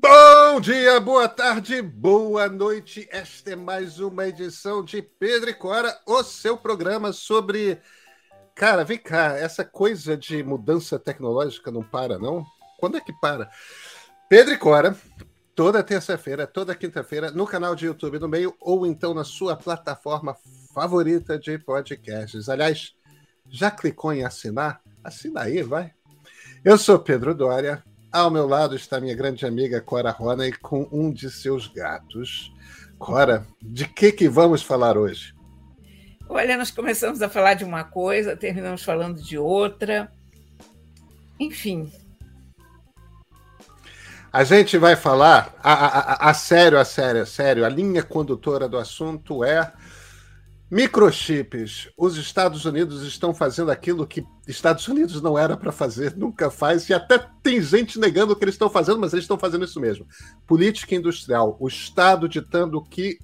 Bom dia, boa tarde, boa noite. Esta é mais uma edição de Pedro e Cora, o seu programa sobre. Cara, vem cá, essa coisa de mudança tecnológica não para, não? Quando é que para? Pedro e Cora, toda terça-feira, toda quinta-feira, no canal de YouTube do meio, ou então na sua plataforma favorita de podcasts. Aliás, já clicou em assinar? Assina aí, vai. Eu sou Pedro Dória, ao meu lado está minha grande amiga Cora Rona e com um de seus gatos. Cora, de que que vamos falar hoje? Olha, nós começamos a falar de uma coisa, terminamos falando de outra. Enfim. A gente vai falar, a, a, a, sério, a sério, a sério, a linha condutora do assunto é Microchips. Os Estados Unidos estão fazendo aquilo que Estados Unidos não era para fazer, nunca faz, e até tem gente negando o que eles estão fazendo, mas eles estão fazendo isso mesmo. Política industrial. O Estado ditando que,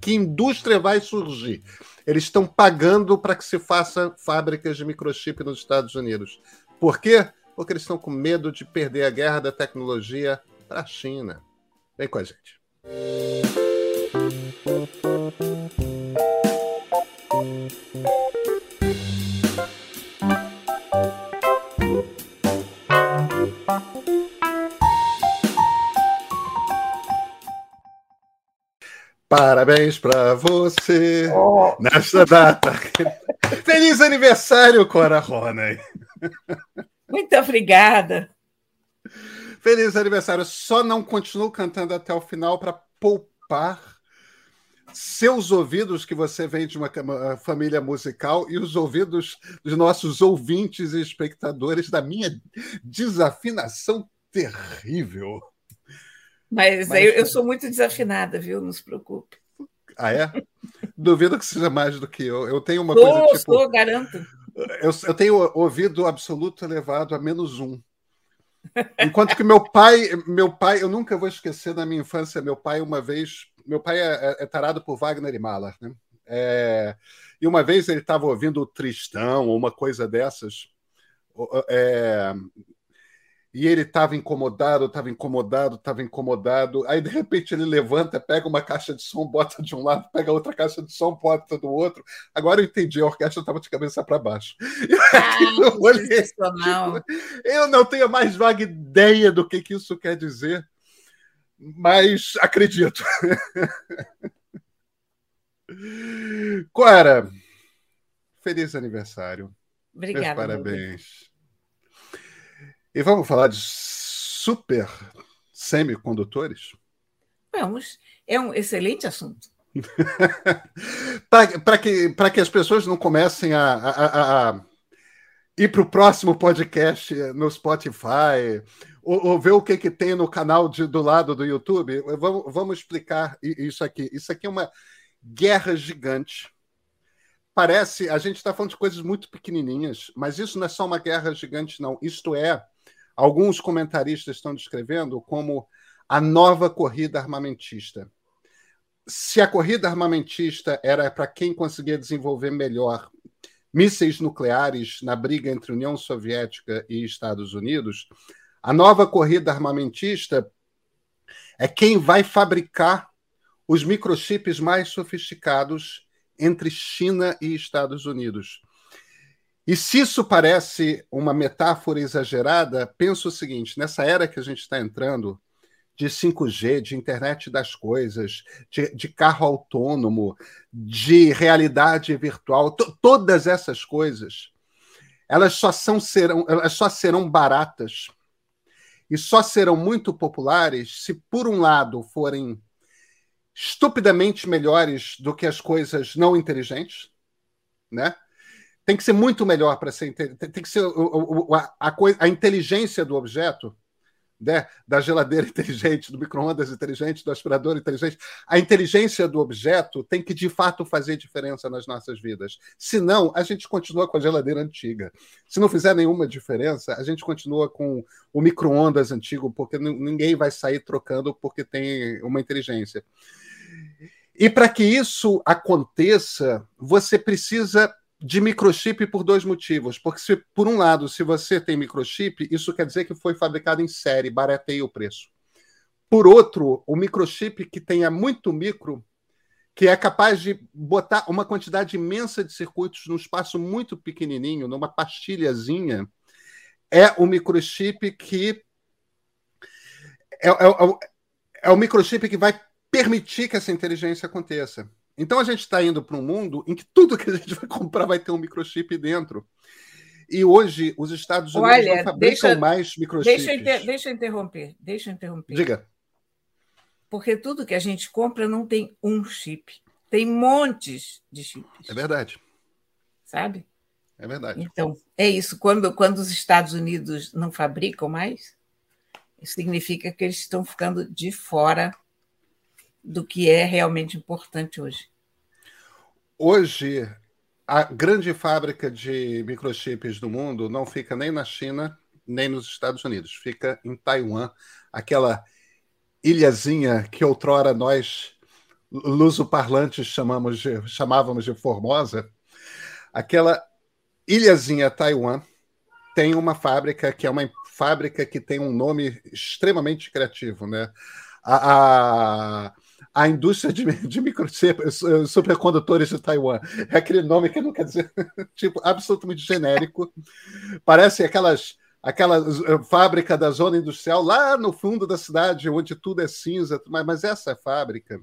que indústria vai surgir. Eles estão pagando para que se faça fábricas de microchip nos Estados Unidos. Por quê? Porque eles estão com medo de perder a guerra da tecnologia para a China. Vem com a gente. Parabéns para você oh. nesta data. Feliz aniversário, Cora Ronay. Muito obrigada. Feliz aniversário. Só não continuo cantando até o final para poupar seus ouvidos, que você vem de uma família musical, e os ouvidos dos nossos ouvintes e espectadores da minha desafinação terrível. Mas, Mas eu, eu, sou muito desafinada, viu? Não se preocupe. Ah, é? Duvido que seja mais do que eu. Eu tenho uma sou, coisa tipo. Sou, garanto. Eu, eu tenho ouvido absoluto elevado a menos um. Enquanto que meu pai, meu pai, eu nunca vou esquecer na minha infância, meu pai uma vez, meu pai é, é, é tarado por Wagner e Mahler, né? É, e uma vez ele estava ouvindo o Tristão ou uma coisa dessas, é, e ele estava incomodado, estava incomodado, estava incomodado. Aí, de repente, ele levanta, pega uma caixa de som, bota de um lado, pega outra caixa de som, bota do outro. Agora eu entendi, a orquestra estava de cabeça para baixo. Ah, eu, olhei, eu não tenho mais vaga ideia do que, que isso quer dizer, mas acredito. Cora, feliz aniversário. Obrigada. Meus parabéns. E vamos falar de super semicondutores? Vamos. É um excelente assunto. para que, que as pessoas não comecem a, a, a ir para o próximo podcast no Spotify ou, ou, ver o que, que tem no canal de, do lado do YouTube, vamos, vamos explicar isso aqui. Isso aqui é uma guerra gigante. Parece, a gente está falando de coisas muito pequenininhas, mas isso não é só uma guerra gigante, não. Isto é alguns comentaristas estão descrevendo como a nova corrida armamentista. Se a corrida armamentista era para quem conseguia desenvolver melhor mísseis nucleares na briga entre União Soviética e Estados Unidos, a nova corrida armamentista é quem vai fabricar os microchips mais sofisticados entre China e Estados Unidos. E se isso parece uma metáfora exagerada, penso o seguinte: nessa era que a gente está entrando, de 5G, de internet das coisas, de, de carro autônomo, de realidade virtual, todas essas coisas, elas só, são, serão, elas só serão baratas e só serão muito populares se, por um lado, forem estupidamente melhores do que as coisas não inteligentes, né? Tem que ser muito melhor para ser. Tem que ser a, a, a inteligência do objeto, né? da geladeira inteligente, do micro-ondas inteligente, do aspirador inteligente. A inteligência do objeto tem que, de fato, fazer diferença nas nossas vidas. Senão, a gente continua com a geladeira antiga. Se não fizer nenhuma diferença, a gente continua com o micro-ondas antigo, porque ninguém vai sair trocando porque tem uma inteligência. E para que isso aconteça, você precisa de microchip por dois motivos. Porque, se, por um lado, se você tem microchip, isso quer dizer que foi fabricado em série, barateia o preço. por outro, o microchip que tenha muito micro, que é capaz de botar uma quantidade imensa de circuitos num espaço muito pequenininho, numa pastilhazinha, é o microchip que é, é, é, é o microchip que vai permitir que essa inteligência aconteça. Então a gente está indo para um mundo em que tudo que a gente vai comprar vai ter um microchip dentro. E hoje os Estados Unidos Olha, não fabricam deixa, mais microchips. Deixa eu, inter, deixa eu interromper. Deixa eu interromper. Diga. Porque tudo que a gente compra não tem um chip. Tem montes de chips. É verdade. Sabe? É verdade. Então, é isso. Quando, quando os Estados Unidos não fabricam mais, significa que eles estão ficando de fora do que é realmente importante hoje. Hoje, a grande fábrica de microchips do mundo não fica nem na China, nem nos Estados Unidos, fica em Taiwan, aquela ilhazinha que outrora nós luso-parlantes chamamos de, chamávamos de Formosa, aquela ilhazinha Taiwan tem uma fábrica que é uma fábrica que tem um nome extremamente criativo, né? A, a, a indústria de, de supercondutores de Taiwan. É aquele nome que não quer dizer, tipo, absolutamente genérico. Parece aquelas aquela eh, fábrica da zona industrial lá no fundo da cidade, onde tudo é cinza, mas, mas essa fábrica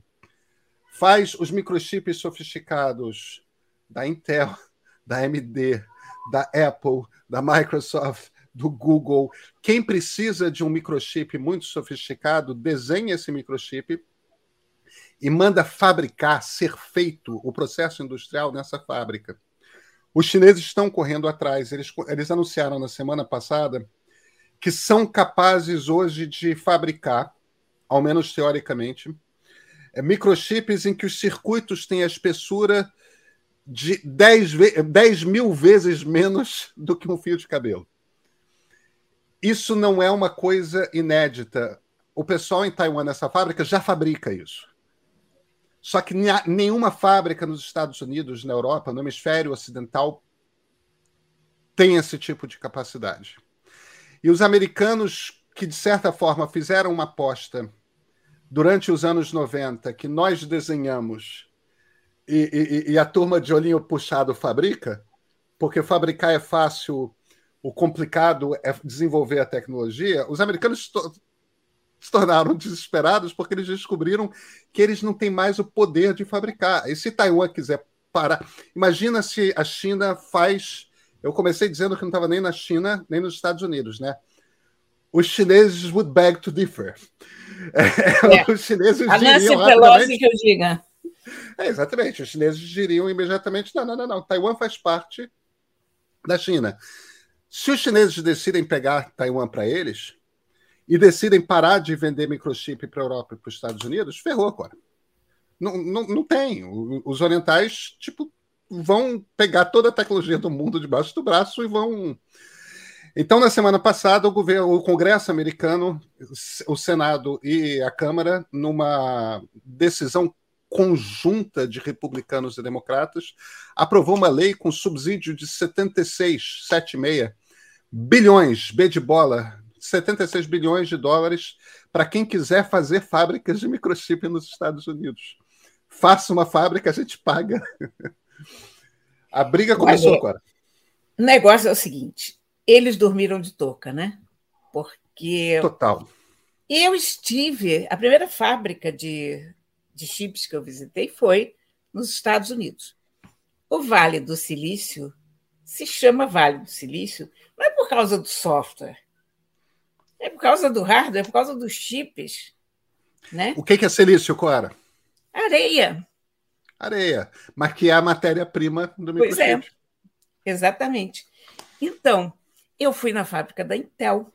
faz os microchips sofisticados da Intel, da AMD, da Apple, da Microsoft, do Google. Quem precisa de um microchip muito sofisticado, desenha esse microchip e manda fabricar, ser feito o processo industrial nessa fábrica. Os chineses estão correndo atrás. Eles, eles anunciaram na semana passada que são capazes hoje de fabricar, ao menos teoricamente, é, microchips em que os circuitos têm a espessura de 10, 10 mil vezes menos do que um fio de cabelo. Isso não é uma coisa inédita. O pessoal em Taiwan, nessa fábrica, já fabrica isso. Só que nenhuma fábrica nos Estados Unidos, na Europa, no hemisfério ocidental, tem esse tipo de capacidade. E os americanos, que de certa forma fizeram uma aposta durante os anos 90, que nós desenhamos e, e, e a turma de olhinho puxado fabrica, porque fabricar é fácil, o complicado é desenvolver a tecnologia, os americanos se tornaram desesperados porque eles descobriram que eles não têm mais o poder de fabricar. E se Taiwan quiser parar. Imagina se a China faz. Eu comecei dizendo que não estava nem na China, nem nos Estados Unidos, né? Os chineses would beg to differ. É. Os chineses a diriam. Nancy Pelosi que eu diga. É, exatamente. Os chineses diriam imediatamente: não, não, não, não. Taiwan faz parte da China. Se os chineses decidem pegar Taiwan para eles, e decidem parar de vender microchip para a Europa e para os Estados Unidos, ferrou agora. Não, não, não tem. Os orientais, tipo, vão pegar toda a tecnologia do mundo debaixo do braço e vão. Então, na semana passada, o governo, o Congresso americano, o Senado e a Câmara, numa decisão conjunta de republicanos e democratas, aprovou uma lei com subsídio de 76, 76 bilhões, B de bola, 76 bilhões de dólares para quem quiser fazer fábricas de microchip nos Estados Unidos. Faça uma fábrica, a gente paga. A briga começou Olha, agora. O negócio é o seguinte: eles dormiram de touca, né? Porque. Total. Eu estive. A primeira fábrica de, de chips que eu visitei foi nos Estados Unidos. O Vale do Silício se chama Vale do Silício, não é por causa do software, é por causa do hardware, é por causa dos chips. Né? O que é silício, Cora? Areia. Areia, mas que é a matéria-prima do microchip. Pois é, exatamente. Então, eu fui na fábrica da Intel.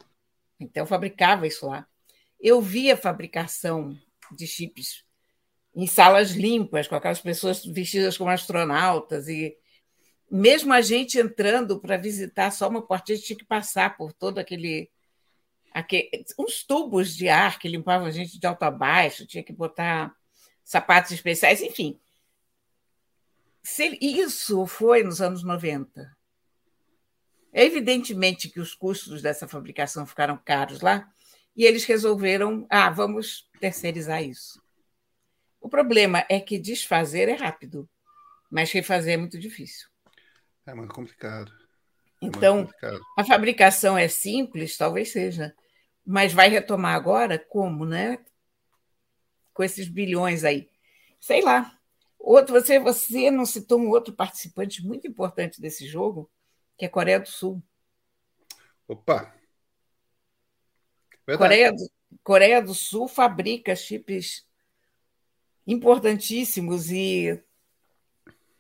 A Intel fabricava isso lá. Eu vi a fabricação de chips em salas limpas, com aquelas pessoas vestidas como astronautas e mesmo a gente entrando para visitar só uma portinha, tinha que passar por todo aquele uns tubos de ar que limpavam a gente de alto a baixo, tinha que botar sapatos especiais, enfim. Isso foi nos anos 90. Evidentemente que os custos dessa fabricação ficaram caros lá, e eles resolveram, ah, vamos terceirizar isso. O problema é que desfazer é rápido, mas refazer é muito difícil. É muito complicado. É então, muito complicado. a fabricação é simples, talvez seja, mas vai retomar agora como, né? Com esses bilhões aí. Sei lá. Outro, você, você não citou um outro participante muito importante desse jogo, que é a Coreia do Sul. Opa! Coreia do, Coreia do Sul fabrica chips importantíssimos e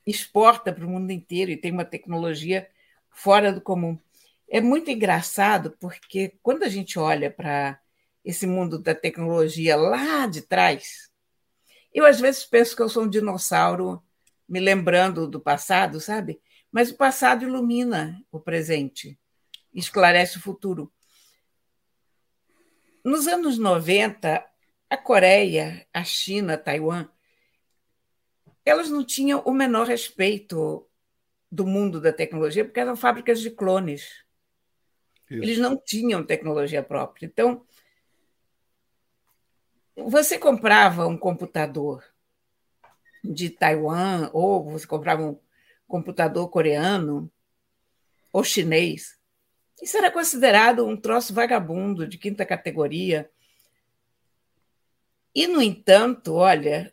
exporta para o mundo inteiro e tem uma tecnologia fora do comum. É muito engraçado porque quando a gente olha para esse mundo da tecnologia lá de trás, eu às vezes penso que eu sou um dinossauro me lembrando do passado, sabe? Mas o passado ilumina o presente, esclarece o futuro. Nos anos 90, a Coreia, a China, Taiwan, elas não tinham o menor respeito do mundo da tecnologia, porque eram fábricas de clones. Isso. Eles não tinham tecnologia própria. Então, você comprava um computador de Taiwan, ou você comprava um computador coreano ou chinês, isso era considerado um troço vagabundo de quinta categoria. E, no entanto, olha,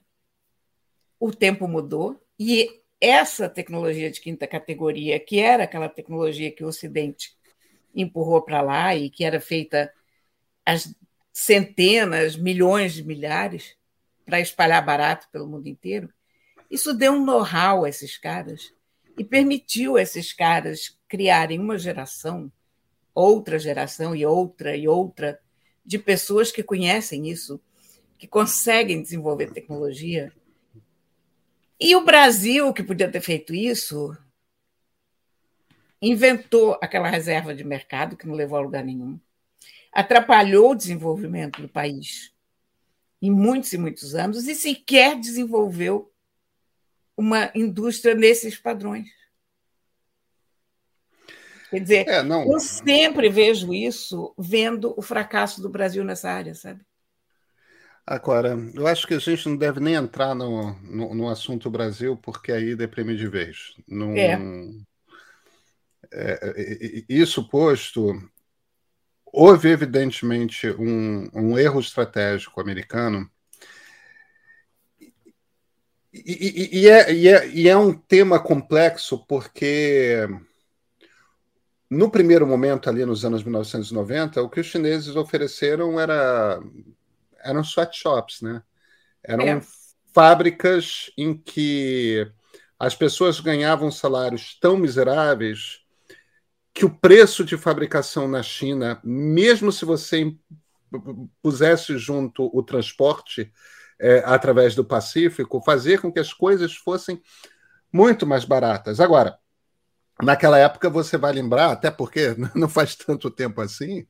o tempo mudou e essa tecnologia de quinta categoria, que era aquela tecnologia que o Ocidente empurrou para lá e que era feita às centenas, milhões de milhares para espalhar barato pelo mundo inteiro, isso deu um know-how a esses caras e permitiu a esses caras criarem uma geração outra geração e outra e outra de pessoas que conhecem isso, que conseguem desenvolver tecnologia. E o Brasil, que podia ter feito isso, inventou aquela reserva de mercado que não levou a lugar nenhum, atrapalhou o desenvolvimento do país em muitos e muitos anos e sequer desenvolveu uma indústria nesses padrões. Quer dizer, é, eu sempre vejo isso vendo o fracasso do Brasil nessa área, sabe? Agora, eu acho que a gente não deve nem entrar no, no, no assunto Brasil, porque aí deprime de vez. Não, é. É, isso posto, houve evidentemente um, um erro estratégico americano. E, e, e, é, e, é, e é um tema complexo, porque no primeiro momento, ali nos anos 1990, o que os chineses ofereceram era eram sweatshops, né? Eram é. fábricas em que as pessoas ganhavam salários tão miseráveis que o preço de fabricação na China, mesmo se você pusesse junto o transporte é, através do Pacífico, fazia com que as coisas fossem muito mais baratas. Agora, Naquela época, você vai lembrar, até porque não faz tanto tempo assim,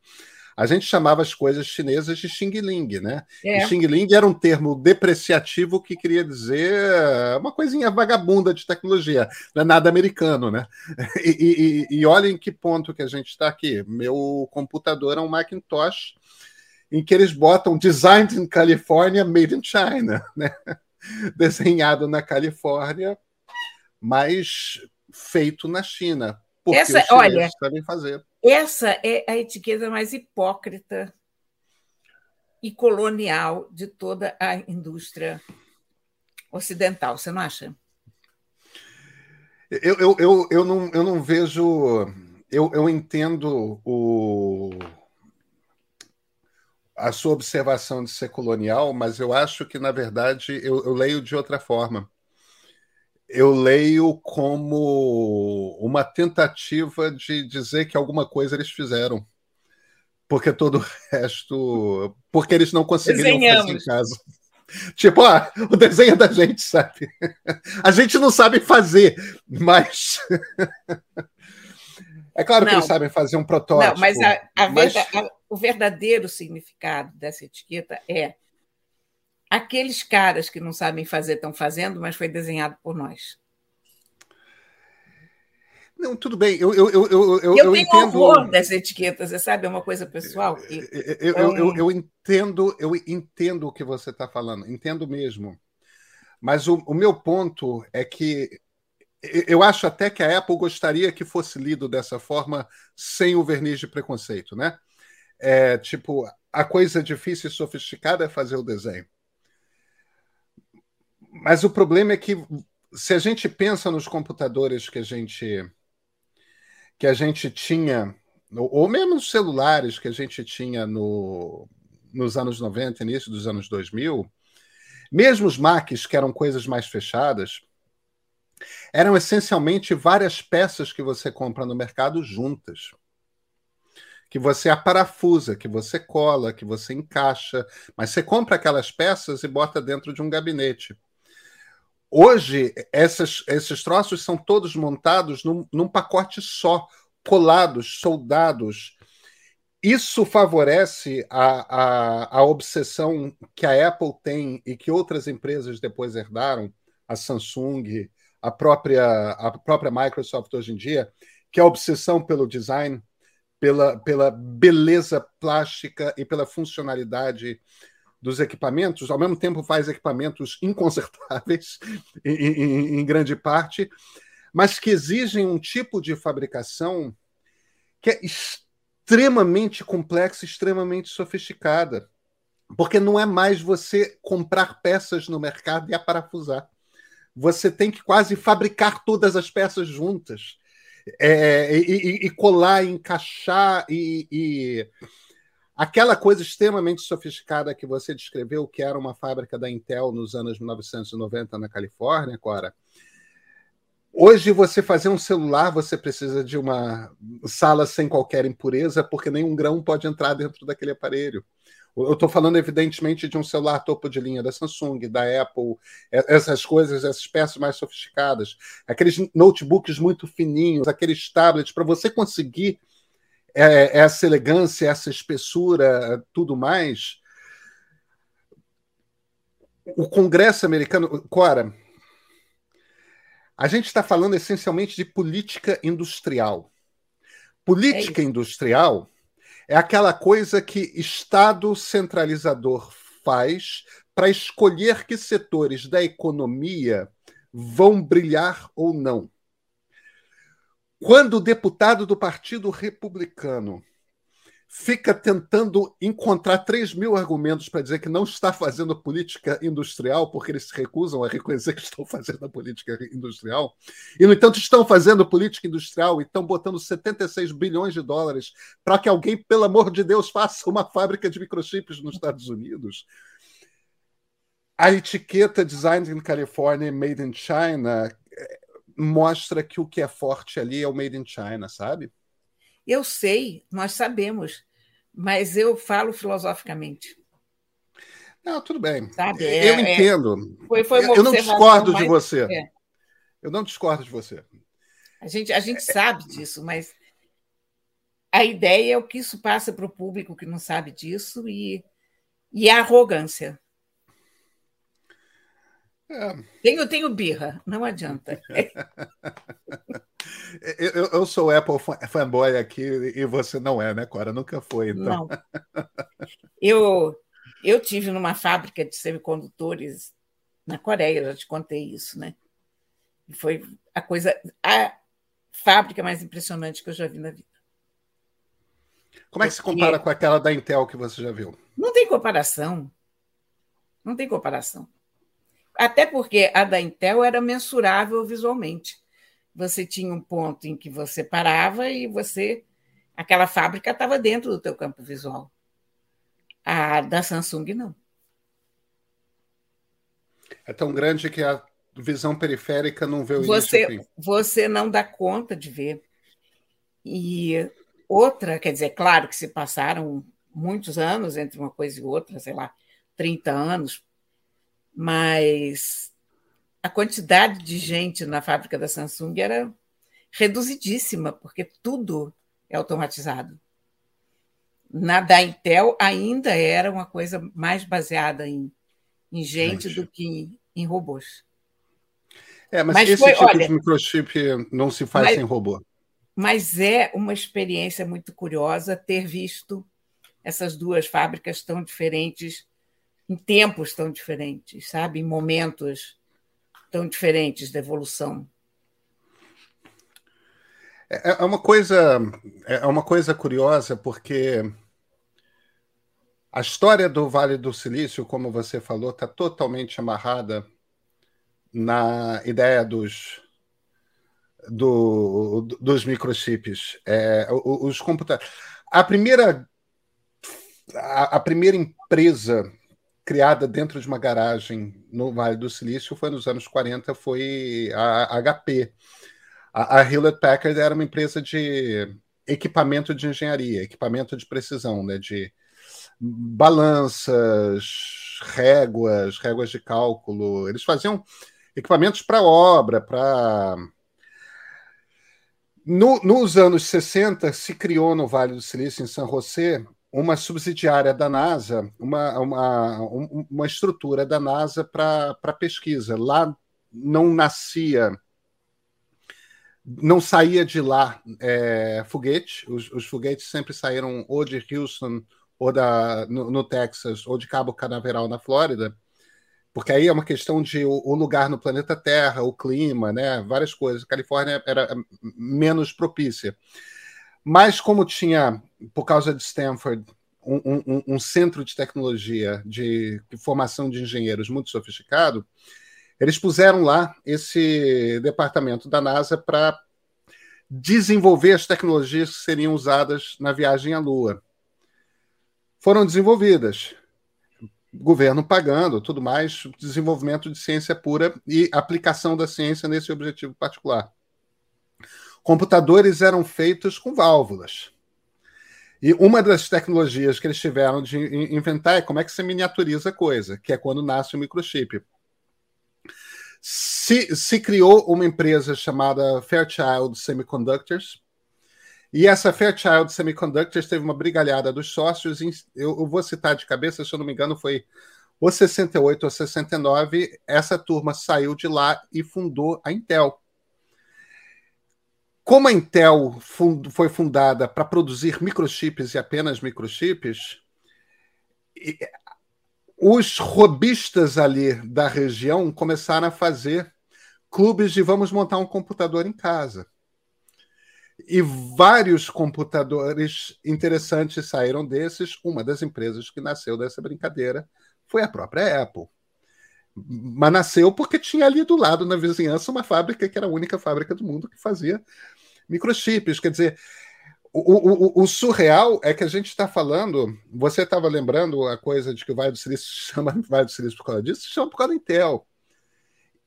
a gente chamava as coisas chinesas de Xing Ling, né? É. Xing Ling era um termo depreciativo que queria dizer uma coisinha vagabunda de tecnologia, não é nada americano, né? E, e, e olha em que ponto que a gente está aqui. Meu computador é um Macintosh em que eles botam Designed in California, Made in China, né? Desenhado na Califórnia, mas feito na China. Porque essa, olha, sabem fazer. Essa é a etiqueta mais hipócrita e colonial de toda a indústria ocidental, você não acha? Eu, eu, eu, eu, não, eu não vejo. Eu, eu entendo o, a sua observação de ser colonial, mas eu acho que, na verdade, eu, eu leio de outra forma eu leio como uma tentativa de dizer que alguma coisa eles fizeram. Porque todo o resto. Porque eles não conseguiriam Desenhamos. fazer em casa. Tipo, ah, o desenho é da gente, sabe? A gente não sabe fazer, mas. É claro não, que eles sabem fazer um protótipo. Não, mas, a, a mas... Verdade, a, o verdadeiro significado dessa etiqueta é aqueles caras que não sabem fazer estão fazendo, mas foi desenhado por nós. Não, tudo bem. Eu, eu, eu, eu, eu, eu tenho entendo... horror das etiquetas, você sabe? É uma coisa pessoal. Que... Eu, eu, eu, eu, entendo, eu entendo o que você está falando, entendo mesmo. Mas o, o meu ponto é que eu acho até que a Apple gostaria que fosse lido dessa forma, sem o verniz de preconceito, né? É, tipo, a coisa difícil e sofisticada é fazer o desenho. Mas o problema é que se a gente pensa nos computadores que a gente que a gente tinha, ou mesmo nos celulares que a gente tinha no, nos anos 90, início dos anos 2000, mesmo os Macs, que eram coisas mais fechadas, eram essencialmente várias peças que você compra no mercado juntas. Que você aparafusa, que você cola, que você encaixa, mas você compra aquelas peças e bota dentro de um gabinete. Hoje, essas, esses troços são todos montados num, num pacote só, colados, soldados. Isso favorece a, a, a obsessão que a Apple tem e que outras empresas depois herdaram, a Samsung, a própria, a própria Microsoft hoje em dia, que é a obsessão pelo design, pela, pela beleza plástica e pela funcionalidade dos equipamentos, ao mesmo tempo faz equipamentos inconsertáveis, em, em, em grande parte, mas que exigem um tipo de fabricação que é extremamente complexa, extremamente sofisticada. Porque não é mais você comprar peças no mercado e aparafusar você tem que quase fabricar todas as peças juntas. É, e, e, colar, encaixar e, e, aquela coisa extremamente sofisticada que você descreveu, que era uma fábrica da Intel nos anos 1990 na Califórnia, Cora. Hoje, você fazer um celular, você precisa de uma sala sem qualquer impureza, porque nenhum grão pode entrar dentro daquele aparelho. Eu estou falando, evidentemente, de um celular topo de linha da Samsung, da Apple, essas coisas, essas peças mais sofisticadas, aqueles notebooks muito fininhos, aqueles tablets, para você conseguir é, essa elegância, essa espessura, tudo mais. O Congresso americano. Cora, a gente está falando essencialmente de política industrial. Política é industrial é aquela coisa que Estado centralizador faz para escolher que setores da economia vão brilhar ou não. Quando o deputado do Partido Republicano fica tentando encontrar 3 mil argumentos para dizer que não está fazendo política industrial, porque eles se recusam a reconhecer que estão fazendo a política industrial, e, no entanto, estão fazendo política industrial e estão botando 76 bilhões de dólares para que alguém, pelo amor de Deus, faça uma fábrica de microchips nos Estados Unidos. A etiqueta Designed in California, Made in China, mostra que o que é forte ali é o Made in China, sabe? Eu sei, nós sabemos, mas eu falo filosoficamente. Não, tudo bem. Sabe? É, eu é, entendo. Foi, foi eu não discordo de você. É. Eu não discordo de você. A gente, a gente sabe disso, mas a ideia é o que isso passa para o público que não sabe disso e, e a arrogância. É. Tenho, tenho birra, não adianta. Eu, eu, sou Apple fanboy aqui e você não é, né, Cora? Nunca foi, então. Não. Eu, eu tive numa fábrica de semicondutores na Coreia, já te contei isso, né? Foi a coisa, a fábrica mais impressionante que eu já vi na vida. Como é que se compara com aquela da Intel que você já viu? Não tem comparação. Não tem comparação. Até porque a da Intel era mensurável visualmente você tinha um ponto em que você parava e você aquela fábrica estava dentro do teu campo visual. A da Samsung não. É tão grande que a visão periférica não vê o você, início Você não dá conta de ver. E outra, quer dizer, claro que se passaram muitos anos entre uma coisa e outra, sei lá, 30 anos, mas a quantidade de gente na fábrica da Samsung era reduzidíssima, porque tudo é automatizado. Na da Intel ainda era uma coisa mais baseada em, em gente, gente, do que em, em robôs. É, mas, mas esse foi, tipo olha, de microchip não se faz mas, sem robô. mas é uma experiência muito curiosa ter visto essas duas fábricas tão diferentes, em tempos tão diferentes, sabe? Em momentos tão diferentes da evolução. É, é uma coisa, é uma coisa curiosa porque a história do Vale do Silício, como você falou, está totalmente amarrada na ideia dos do, dos microchips. É, os computadores. A primeira, a, a, primeira empresa criada dentro de uma garagem no Vale do Silício foi nos anos 40, foi a HP. A, a Hewlett Packard era uma empresa de equipamento de engenharia, equipamento de precisão, né, de balanças, réguas, réguas de cálculo. Eles faziam equipamentos para obra, para no, nos anos 60, se criou no Vale do Silício, em San José, uma subsidiária da NASA, uma, uma, uma estrutura da NASA para pesquisa. Lá não nascia, não saía de lá é, foguete, os, os, foguetes sempre saíram ou de Houston, ou da, no, no Texas, ou de Cabo Canaveral, na Flórida porque aí é uma questão de o, o, lugar no planeta Terra, o clima, né, várias coisas. A Califórnia era menos propícia. Mas como tinha, por causa de Stanford, um, um, um centro de tecnologia, de, formação de engenheiros muito sofisticado, eles puseram lá esse departamento da NASA para desenvolver as tecnologias que seriam usadas na viagem à Lua. Foram desenvolvidas governo pagando, tudo mais, desenvolvimento de ciência pura e aplicação da ciência nesse objetivo particular. Computadores eram feitos com válvulas. E uma das tecnologias que eles tiveram de inventar é como é que você miniaturiza coisa, que é quando nasce o microchip. Se, se criou uma empresa chamada Fairchild Semiconductors, e essa Fairchild Semiconductors teve uma brigalhada dos sócios. Eu, eu, vou citar de cabeça, se eu não me engano, foi ou 68 ou 69. Essa turma saiu de lá e fundou a Intel. Como a Intel fund, foi fundada para produzir microchips e apenas microchips, os robistas ali da região começaram a fazer clubes de vamos montar um computador em casa. E vários computadores interessantes saíram desses. Uma das empresas que nasceu dessa brincadeira foi a própria Apple. Mas nasceu porque tinha ali do lado, na vizinhança, uma fábrica que era a única fábrica do mundo que fazia microchips. Quer dizer, o, o, o surreal é que a gente está falando. Você estava lembrando a coisa de que o Vale do Silício chama Vale do Silício por causa disso? Se chama por causa da Intel.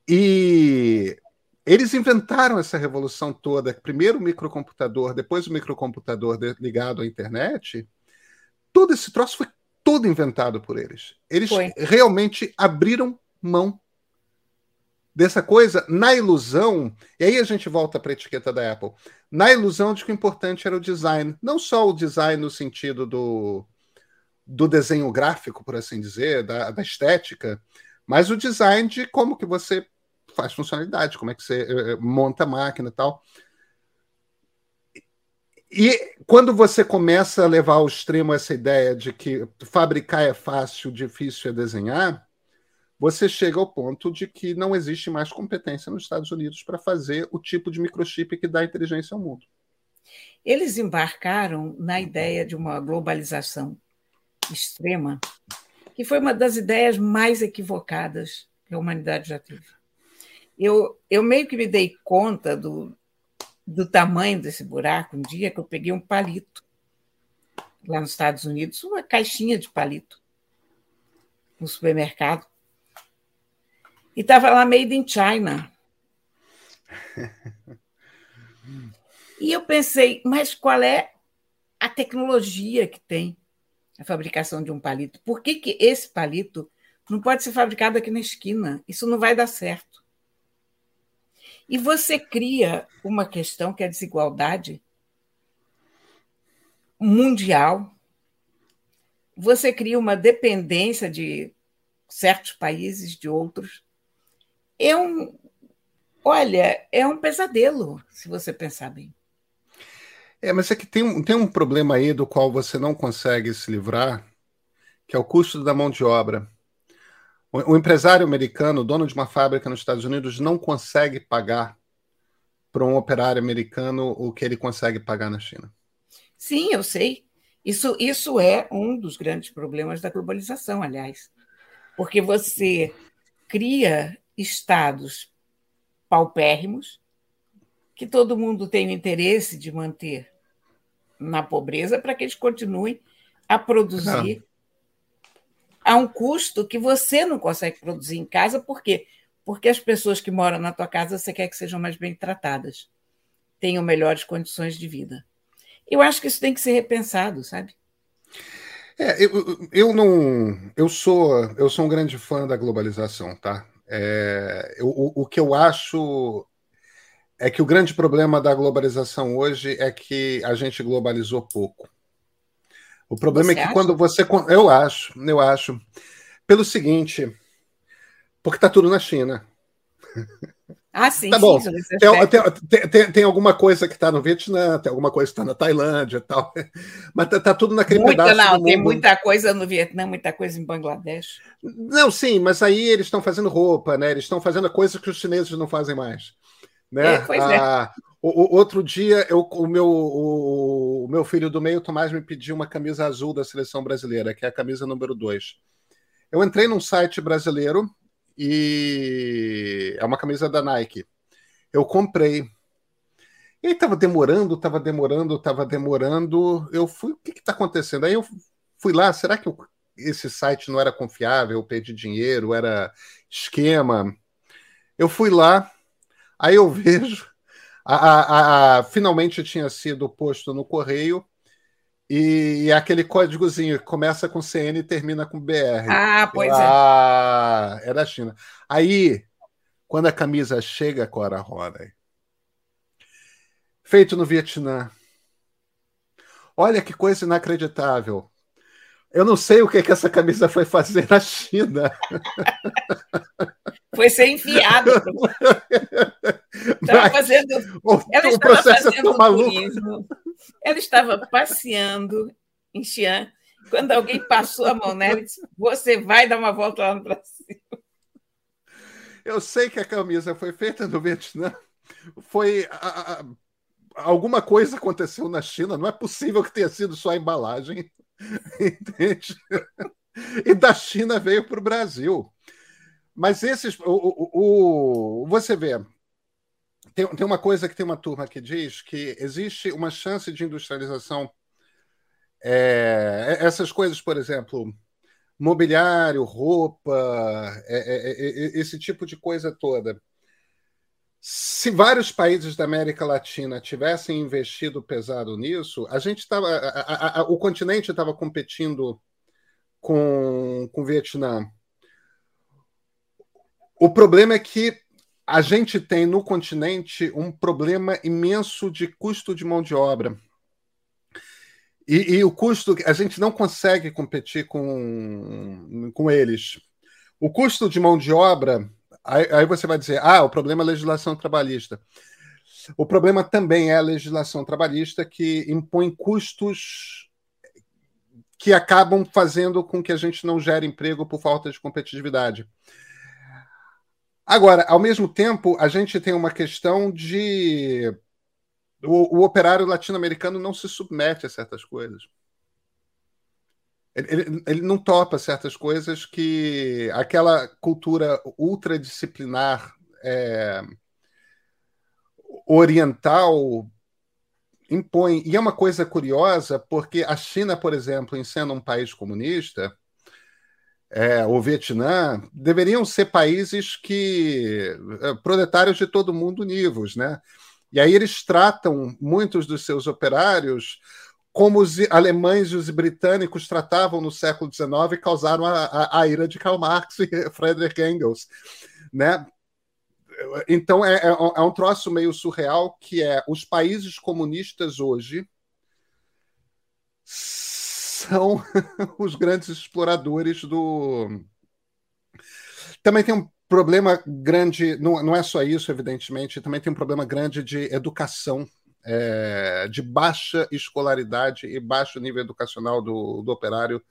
E eles inventaram essa revolução toda. Primeiro o microcomputador, depois o microcomputador ligado à internet. Todo esse troço foi todo inventado por eles. Eles foi. realmente abriram mão dessa coisa na ilusão. E aí a gente volta para a etiqueta da Apple. Na ilusão de que o importante era o design. Não só o design no sentido do, do desenho gráfico, por assim dizer, da, da estética, mas o design de como que você faz funcionalidade, como é que você eh, eh, monta a máquina e tal. E quando você começa a levar ao extremo essa ideia de que fabricar é fácil, difícil é desenhar, você chega ao ponto de que não existe mais competência nos Estados Unidos para fazer o tipo de microchip que dá inteligência ao mundo. Eles embarcaram na ideia de uma globalização extrema, que foi uma das ideias mais equivocadas que a humanidade já teve eu, eu meio que me dei conta do, do tamanho desse buraco um dia que eu peguei um palito lá nos Estados Unidos, uma caixinha de palito no supermercado. E estava lá Made in China. e eu pensei, mas qual é a tecnologia que tem a fabricação de um palito? Por que, que esse palito não pode ser fabricado aqui na esquina? Isso não vai dar certo. E você cria uma questão que é a desigualdade mundial. Você cria uma dependência de certos países de outros. É um, olha, é um pesadelo, se você pensar bem. É, mas é que tem, tem um problema aí do qual você não consegue se livrar, que é o custo da mão de obra. O, o empresário americano, dono de uma fábrica nos Estados Unidos, não consegue pagar para um operário americano o que ele consegue pagar na China. Sim, eu sei. Isso, isso é um dos grandes problemas da globalização, aliás. Porque você cria estados paupérrimos que todo mundo tem o interesse de manter na pobreza para que eles continuem a produzir a um custo que você não consegue produzir em casa, por quê? Porque as pessoas que moram na tua casa você quer que sejam mais bem tratadas, tenham melhores condições de vida. Eu acho que isso tem que ser repensado, sabe? É, eu, eu não. Eu sou, eu sou um grande fã da globalização, tá? É, eu, o, o que eu acho é que o grande problema da globalização hoje é que a gente globalizou pouco. O problema você é que acha? quando você. Eu acho, eu acho. Pelo seguinte, porque está tudo na China. Ah, sim, tá bom. Sim, tem, tem, tem, alguma coisa que está no Vietnã, tem alguma coisa que está na Tailândia e tal. Mas está tá tudo naquele muita, pedaço. Não, tem muita coisa no Vietnã, muita coisa em Bangladesh. Não, sim, mas aí eles estão fazendo roupa, né? Eles estão fazendo coisas que os chineses não fazem mais. Né? É, pois é. ah, é. O, o, outro dia, eu, o, meu, o, o, meu filho do meio, Tomás, me pediu uma camisa azul da seleção brasileira, que é a camisa número 2. Eu entrei num site brasileiro e é uma camisa da Nike. Eu comprei. E tava demorando, tava demorando, tava demorando. Eu fui, o que está acontecendo? Aí eu fui lá, será que eu, esse site não era confiável? Eu perdi dinheiro, era esquema. Eu fui lá, Aí eu vejo, a, a, a, finalmente tinha sido posto no correio e, e aquele códigozinho que começa com CN e termina com BR. Ah, pois ah, é. É da China. Aí, quando a camisa chega, Cora Roda, feito no Vietnã. Olha que coisa inacreditável. Eu não sei o que, que essa camisa foi fazer na China. Foi ser enfiado. estava fazendo. O, ela o estava é fazendo é turismo. Ela estava passeando em Xi'an. Quando alguém passou a mão nela disse: Você vai dar uma volta lá no Brasil. Eu sei que a camisa foi feita no Vietnã. Foi. A, a, alguma coisa aconteceu na China. Não é possível que tenha sido só a embalagem. Entende? E da China veio para o Brasil. Mas esses. O, o, o, você vê. Tem, tem uma coisa que tem uma turma que diz que existe uma chance de industrialização. É, essas coisas, por exemplo, mobiliário, roupa, é, é, é, é esse tipo de coisa toda. Se vários países da América Latina tivessem investido pesado nisso, a gente estava, o continente estava competindo com, com o Vietnã o problema é que a gente tem no continente um problema imenso de custo de mão de obra. E, e, o custo, a gente não consegue competir com, com eles. O custo de mão de obra, aí, aí você vai dizer, ah, o problema é a legislação trabalhista. O problema também é a legislação trabalhista que impõe custos que acabam fazendo com que a gente não gere emprego por falta de competitividade. Agora, ao mesmo tempo, a gente tem uma questão de. O, o operário latino-americano não se submete a certas coisas. Ele, ele, ele, não topa certas coisas que aquela cultura ultradisciplinar é, oriental impõe. E é uma coisa curiosa, porque a China, por exemplo, em sendo um país comunista, é, o Vietnã, deveriam ser países que é, proletários de todo mundo univos, né? E aí eles tratam muitos dos seus operários como os alemães e os britânicos tratavam no século XIX e causaram a, a, a ira de Karl Marx e Friedrich Engels, né? Então é, é, é um troço meio surreal que é os países comunistas hoje são os grandes exploradores do. Também tem um problema grande, não, não é só isso, evidentemente, também tem um problema grande de educação é, de baixa escolaridade e baixo nível educacional do, do operário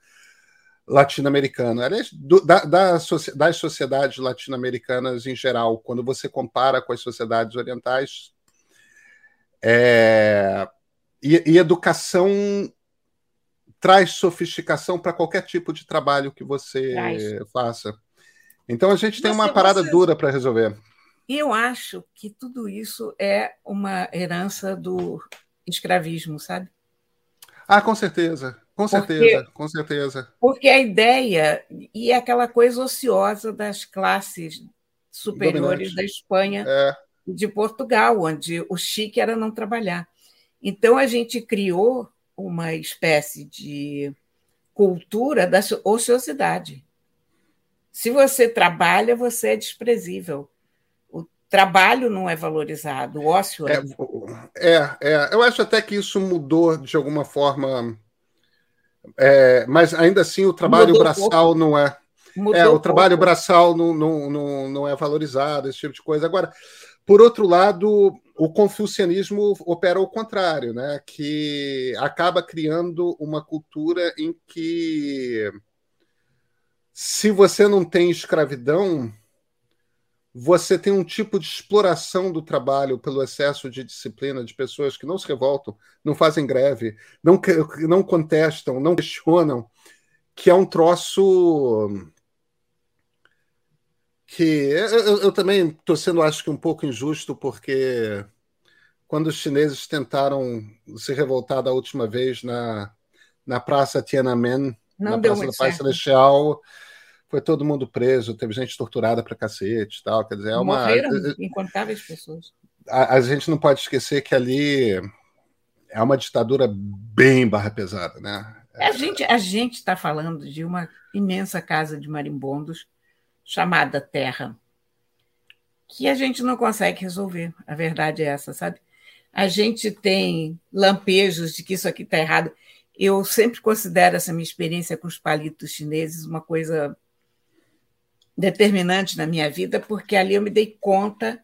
latino-americano. Aliás, do, da, da, das sociedades latino-americanas em geral, quando você compara com as sociedades orientais, é, e, e educação traz sofisticação para qualquer tipo de trabalho que você traz. faça. Então a gente tem você, uma parada você... dura para resolver. E eu acho que tudo isso é uma herança do escravismo, sabe? Ah, com certeza. Com certeza, porque, com certeza. Porque a ideia e é aquela coisa ociosa das classes superiores Dominante. da Espanha é. de Portugal, onde o chique era não trabalhar. Então a gente criou uma espécie de cultura da ociosidade. Se você trabalha, você é desprezível trabalho não é valorizado, o ócio é. É, é, eu acho até que isso mudou de alguma forma, é, mas ainda assim o trabalho mudou braçal não é. Mudou é, o trabalho pouco. braçal não, não, não, não é valorizado, esse tipo de coisa. Agora, por outro lado, o confucianismo opera ao contrário, né? que acaba criando uma cultura em que se você não tem escravidão, você tem um tipo de exploração do trabalho pelo excesso de disciplina de pessoas que não se revoltam, não fazem greve, não, não contestam, não questionam, que é um troço que eu, eu também estou sendo, acho que, um pouco injusto, porque quando os chineses tentaram se revoltar da última vez na, na Praça Tiananmen, não na Praça da Paz Celestial, foi todo mundo preso, teve gente torturada pra cacete tal. Quer dizer, é uma. Morreram incontáveis pessoas. A, a, gente não pode esquecer que ali é uma ditadura bem barra pesada, né? A gente a gente está falando de uma imensa casa de marimbondos chamada Terra, que a gente não consegue resolver. A verdade é essa, sabe? A gente tem lampejos de que isso aqui está errado. Eu sempre considero essa minha experiência com os palitos chineses uma coisa determinante na minha vida, porque ali eu me dei conta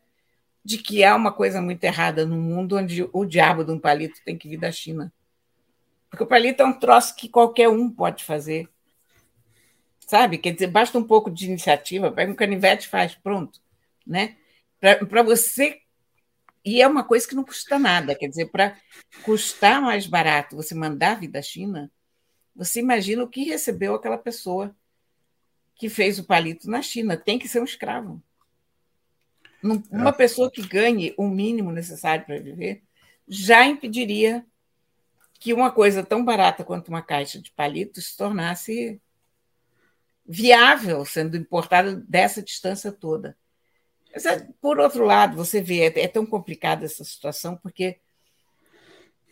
de que há uma coisa muito errada no mundo onde o diabo de um palito tem que vir da China. Porque o palito é um troço que qualquer um pode fazer. Sabe? Quer dizer, basta um pouco de iniciativa, pega um canivete e faz, pronto. Né? Para você. E é uma coisa que não custa nada. Quer dizer, para custar mais barato você mandar vir da China, você imagina o que recebeu aquela pessoa que fez o palito na China. Tem que ser um escravo. Uma é. pessoa que ganhe o mínimo necessário para viver já impediria que uma coisa tão barata quanto uma caixa de palitos se tornasse viável sendo importada dessa distância toda. Mas, é, por outro lado, você vê, é, é tão complicada essa situação, porque,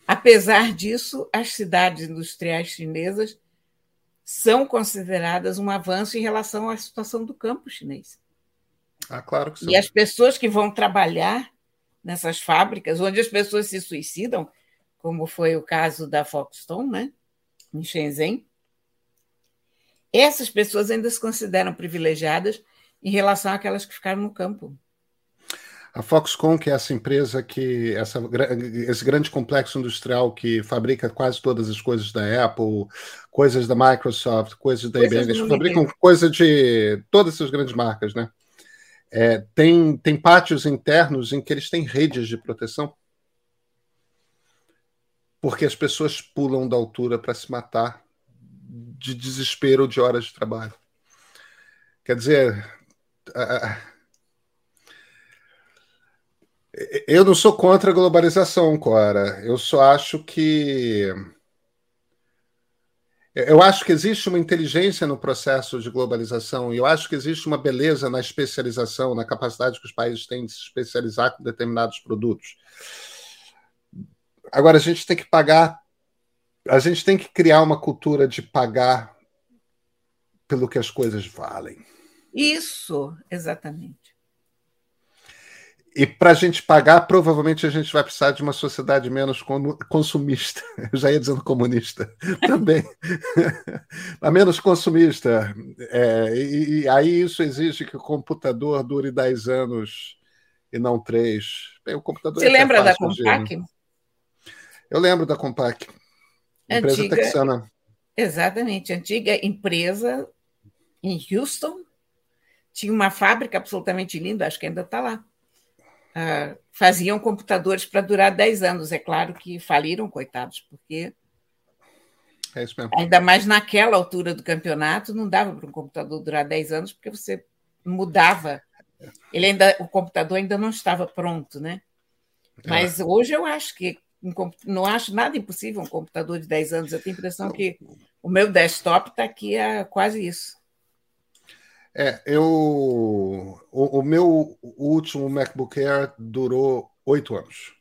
apesar disso, as cidades industriais chinesas são consideradas um avanço em relação à situação do campo chinês. Ah, claro que sim. E as pessoas que vão trabalhar nessas fábricas, onde as pessoas se suicidam, como foi o caso da Foxconn, né, em Shenzhen, essas pessoas ainda se consideram privilegiadas em relação àquelas que ficaram no campo. A Foxconn, que é essa empresa que essa, esse grande complexo industrial que fabrica quase todas as coisas da Apple, coisas da Microsoft, coisas da IBM, eles fabricam coisa de todas essas grandes marcas, né? É, tem, tem pátios internos em que eles têm redes de proteção porque as pessoas pulam da altura para se matar de desespero de horas de trabalho. Quer dizer, eu não sou contra a globalização, Cora. Eu só acho que. Eu acho que existe uma inteligência no processo de globalização e eu acho que existe uma beleza na especialização, na capacidade que os países têm de se especializar com determinados produtos. Agora, a gente tem que pagar, a gente tem que criar uma cultura de pagar pelo que as coisas valem. Isso, exatamente. E para a gente pagar, provavelmente a gente vai precisar de uma sociedade menos consumista. Eu já ia dizendo comunista também. a menos consumista. É, e, e, aí isso exige que o computador dure 10 anos e não 3. Bem, o computador Você é lembra da Compaq? Eu lembro da Compaq. Empresa antiga, texana. Exatamente. Antiga empresa em Houston. Tinha uma fábrica absolutamente linda, acho que ainda está lá. Uh, faziam computadores para durar 10 anos. É claro que faliram, coitados, porque. É isso mesmo. Ainda mais naquela altura do campeonato, não dava para um computador durar 10 anos, porque você mudava. Ele ainda, o computador ainda não estava pronto, né? Mas é. hoje eu acho que um, não acho nada impossível um computador de 10 anos. Eu tenho a impressão não. que o meu desktop está aqui há quase isso. É, eu. O, o meu último MacBook Air durou oito anos.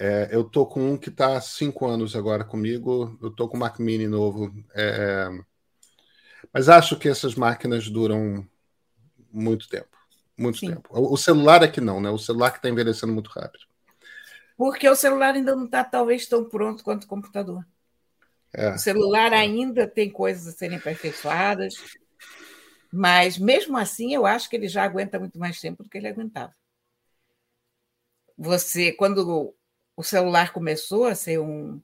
É, eu tô com um que está há cinco anos agora comigo. Eu tô com um Mac Mini novo. É, mas acho que essas máquinas duram muito tempo. Muito Sim. tempo. O, o celular é que não, né? O celular que está envelhecendo muito rápido. Porque o celular ainda não está, talvez, tão pronto quanto o computador. É. O celular ainda tem coisas a serem aperfeiçoadas, mas mesmo assim eu acho que ele já aguenta muito mais tempo do que ele aguentava. Você, quando o celular começou a ser um,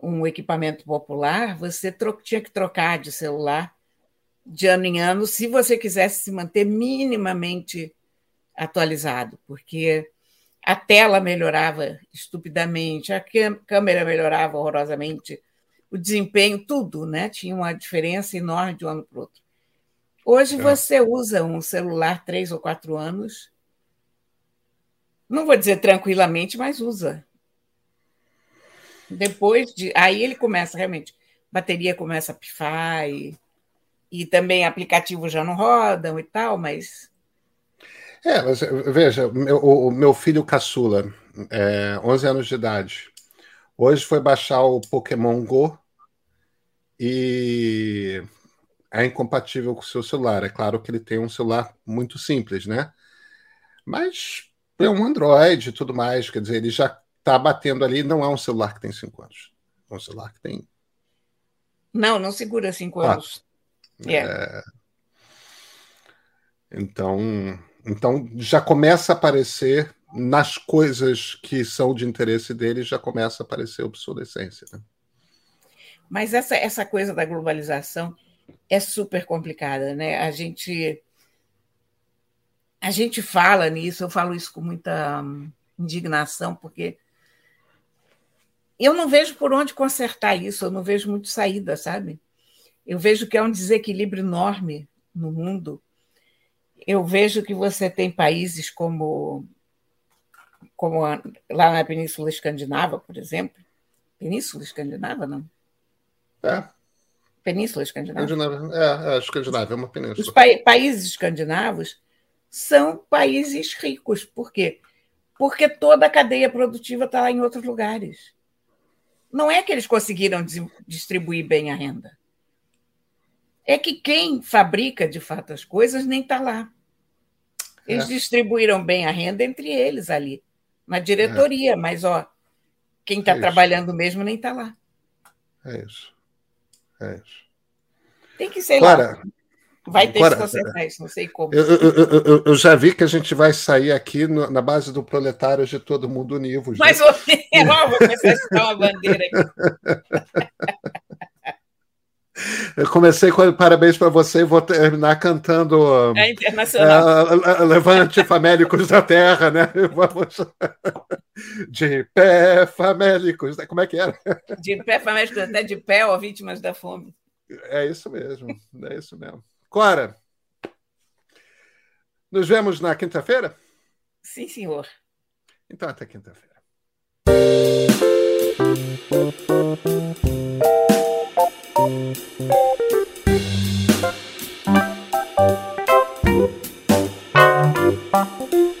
um equipamento popular, você tinha que trocar de celular de ano em ano se você quisesse se manter minimamente atualizado, porque a tela melhorava estupidamente, a câmera melhorava horrorosamente, o desempenho, tudo, né? Tinha uma diferença enorme de um ano para o outro. Hoje é. você usa um celular três ou quatro anos, não vou dizer tranquilamente, mas usa. Depois de. Aí ele começa realmente, bateria começa a pifar e, e também aplicativos já não rodam e tal, mas. É, mas veja, meu, o, meu filho caçula, é, 11 anos de idade, hoje foi baixar o Pokémon Go e é incompatível com o seu celular. É claro que ele tem um celular muito simples, né? Mas é um Android e tudo mais, quer dizer, ele já está batendo ali, não é um celular que tem cinco anos. É um celular que tem. Não, não segura cinco anos. Yeah. É... Então, então já começa a aparecer nas coisas que são de interesse dele, já começa a aparecer obsolescência. Né? Mas essa, essa coisa da globalização é super complicada, né? A gente a gente fala nisso, eu falo isso com muita hum, indignação, porque eu não vejo por onde consertar isso, eu não vejo muito saída, sabe? Eu vejo que é um desequilíbrio enorme no mundo. Eu vejo que você tem países como, como a, lá na Península Escandinava, por exemplo. Península Escandinava, não? É. Península Escandinava? Escandinava. É, é, Escandinava é uma península. Os pa países escandinavos são países ricos. Por quê? Porque toda a cadeia produtiva está lá em outros lugares não é que eles conseguiram distribuir bem a renda. É que quem fabrica de fato as coisas nem está lá. Eles é. distribuíram bem a renda entre eles ali, na diretoria, é. mas ó, quem está é trabalhando mesmo nem está lá. É isso. É isso. Tem que ser Clara, lá. Vai ter Clara, que consertar isso, não sei como. Eu, eu, eu, eu, já vi que a gente vai sair aqui no, na base do proletário de todo mundo univo. Mas vou, vou começar a uma bandeira aqui. Eu comecei com parabéns para você e vou terminar cantando é internacional. Uh, Levante famélicos da terra, né? Vamos... De pé famélicos. Como é que era? De pé famélicos, até de pé, ó, vítimas da fome. É isso mesmo, é isso mesmo. Cora, nos vemos na quinta-feira? Sim, senhor. Então, até quinta-feira. Thank you.